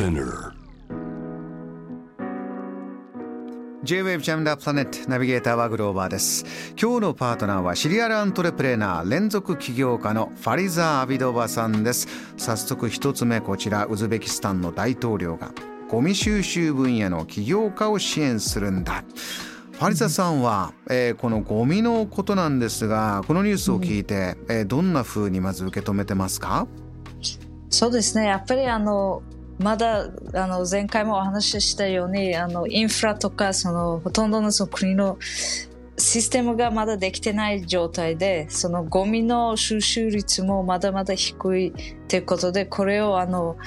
Spinner. J-Wave ジャムダープラネットナビゲーターはグローバーです。今日のパートナーはシリアルアントレプレーナー連続起業家のファリザー・アビドバさんです。早速一つ目こちらウズベキスタンの大統領がゴミ収集分野の起業家を支援するんだ。ファリザさんは、えー、このゴミのことなんですがこのニュースを聞いて、うん、えー、どんなふうにまず受け止めてますか？そうですね。やっぱりあのまだあの前回もお話ししたようにあのインフラとかそのほとんどのその国のシステムがまだできてない状態でそのゴミの収集率もまだまだ低いということでこれをあの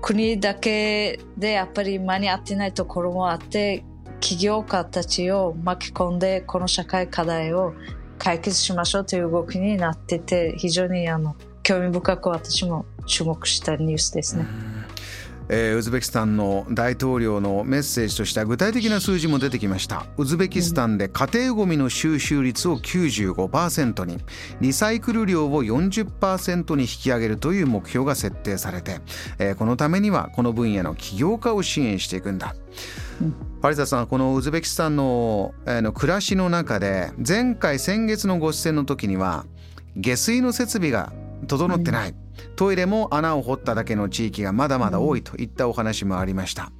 国だけでやっぱり間に合ってないところもあって起業家たちを巻き込んでこの社会課題を解決しましょうという動きになってて非常にあの興味深く私も注目したニュースですね。えー、ウズベキスタンの大統領のメッセージとしては具体的な数字も出てきました。ウズベキスタンで家庭ごみの収集率を95%にリサイクル量を40%に引き上げるという目標が設定されて、えー、このためにはこの分野の起業家を支援していくんだ。パリサさんこのウズベキスタンの,、えー、の暮らしの中で前回先月のご出演の時には下水の設備が整ってない、トイレも穴を掘っただけの地域がまだまだ多いといったお話もありました。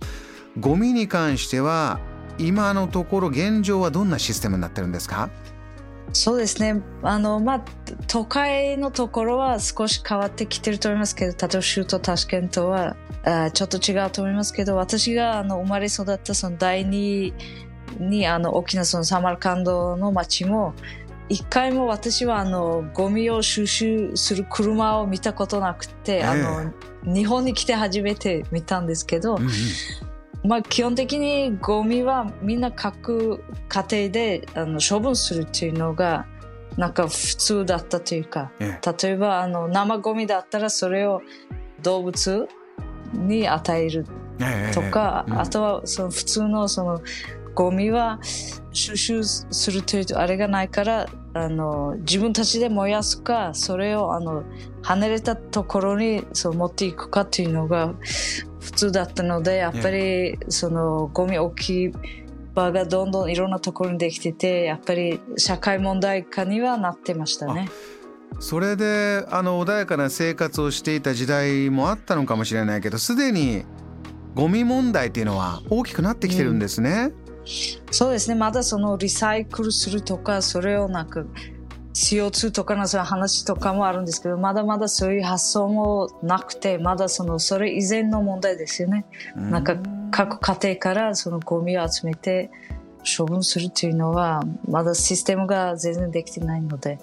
ゴミに関しては今のところ現状はどんなシステムになってるんですか？そうですね。あの、まあ、都会のところは少し変わってきてると思いますけど、例えば首都タシケントはあちょっと違うと思いますけど、私があの生まれ育ったその第二にあの大きなそのサマルカンドの街も、一回も私はあのゴミを収集する車を見たことなくて、えー、あの日本に来て初めて見たんですけど、うんうん、まあ基本的にゴミはみんな各家庭であの処分するっていうのがなんか普通だったというか、えー、例えばあの生ゴミだったらそれを動物に与えるとか、えーうん、あとはその普通のそのゴミは収集するというとあれがないからあの自分たちで燃やすかそれをあの離れたところにそう持っていくかというのが普通だったのでやっぱりそのゴミ置き場がどんどんいろんなところにできててやっぱり社会問題化にはなってましたね。それであの穏やかな生活をしていた時代もあったのかもしれないけどすでにゴミ問題っていうのは大きくなってきてるんですね。うんそうですねまだそのリサイクルするとかそれをなんか CO2 とかのそういう話とかもあるんですけどまだまだそういう発想もなくてまだそのそれ以前の問題ですよね。なんか各家庭からそのゴミを集めて処分するっていうのはまだシステムが全然できてないので。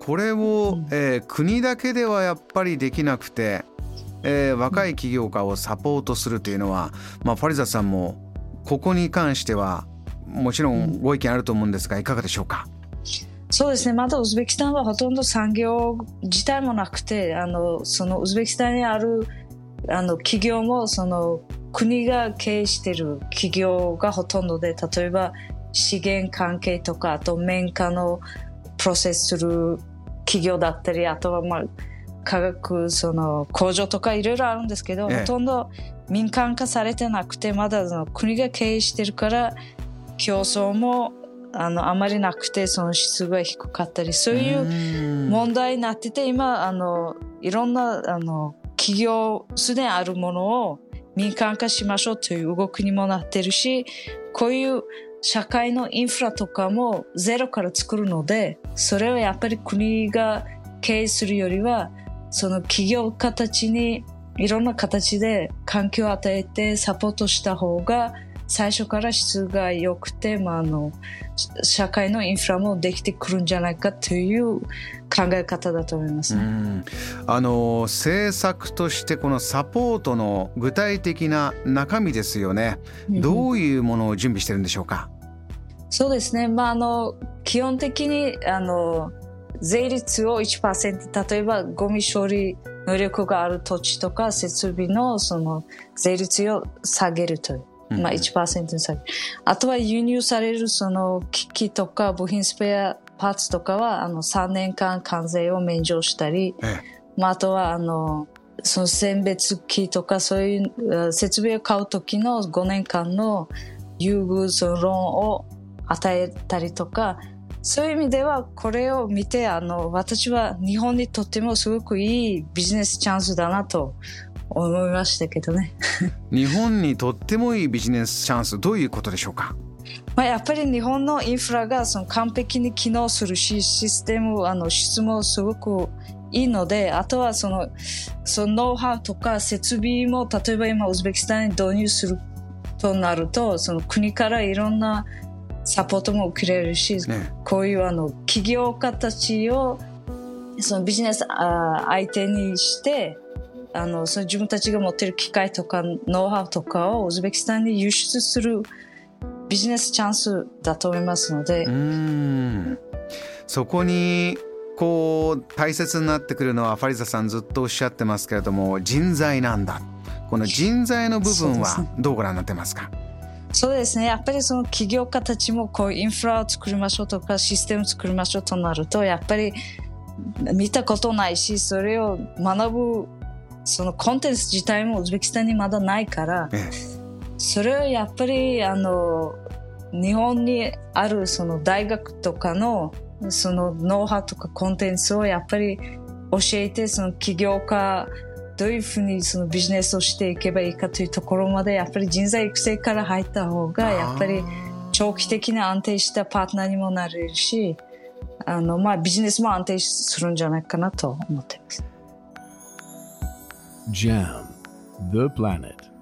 これを、うん、えー、国だけではやっぱりできなくて、えー、若い起業家をサポートするというのは、まあ、ファリザさんもここに関してはもちろんご意見あると思うんですがいかがでしょうか？そうですね。まだウズベキスタンはほとんど産業自体もなくてあのそのウズベキスタンにあるあの企業もその国が経営している企業がほとんどで例えば資源関係とかあと綿花のプロセスする企業だったりあとはまあ化学その工場とかいろいろあるんですけど、ええ、ほとんど民間化されてなくてまだの国が経営してるから競争もあのあまりなくてその質が低かったりそういう問題になってて今あのいろんなあの企業すでにあるものを民間化しましょうという動きにもなってるしこういう社会のインフラとかもゼロから作るのでそれをやっぱり国が経営するよりはその企業家たちにいろんな形で環境を与えてサポートした方が最初から質が良くて、まあ、あの社会のインフラもできてくるんじゃないかという考え方だと思いますね。あの政策としてこのサポートの具体的な中身ですよね。どういうものを準備してるんでしょうか？そうですね。まああの基本的にあの税率を1%例えばゴミ処理能力がある土地とか設備のその税率を下げるという。まあ1%に下げる。あとは輸入されるその機器とか部品スペアパーツとかはあの3年間関税を免除したり、ええ、まあ、あとはあのその選別機とかそういう設備を買う時の5年間の優遇そのローンを与えたりとかそういう意味ではこれを見てあの私は日本にとってもすごくいいビジネスチャンスだなと思いましたけどね。日本にとってもいいビジネスチャンスどういうことでしょうか？まあ、やっぱり日本のインフラがその完璧に機能するしシステムあの質もすごくいいのであとはそのそのノウハウとか設備も例えば今ウズベキスタンに導入するとなるとその国からいろんなサポートも受けれるし、ね、こういうあの起業家たちをそのビジネスあ相手にしてあのその自分たちが持っている機械とかノウハウとかをウズベキスタンに輸出するビジネスチャンスだと思いますので。そこにこう大切になってくるのはファリザさんずっとおっしゃってますけれども人材なんだ。この人材の部分はどうご覧になってますか？そうですね。やっぱりその起業家たちもこうインフラを作りましょうとかシステム作りましょうとなると、やっぱり見たことないし、それを学ぶそのコンテンツ自体もウズベキスタンにまだないから、それはやっぱりあの日本にあるその大学とかのそのノウハウとかコンテンツをやっぱり教えてその起業家どういうふうにそのビジネスをしていけばいいかというところまでやっぱり人材育成から入った方がやっぱり長期的な安定したパートナーにもなれるしあのまあビジネスも安定するんじゃないかなと思っています。JAM The Planet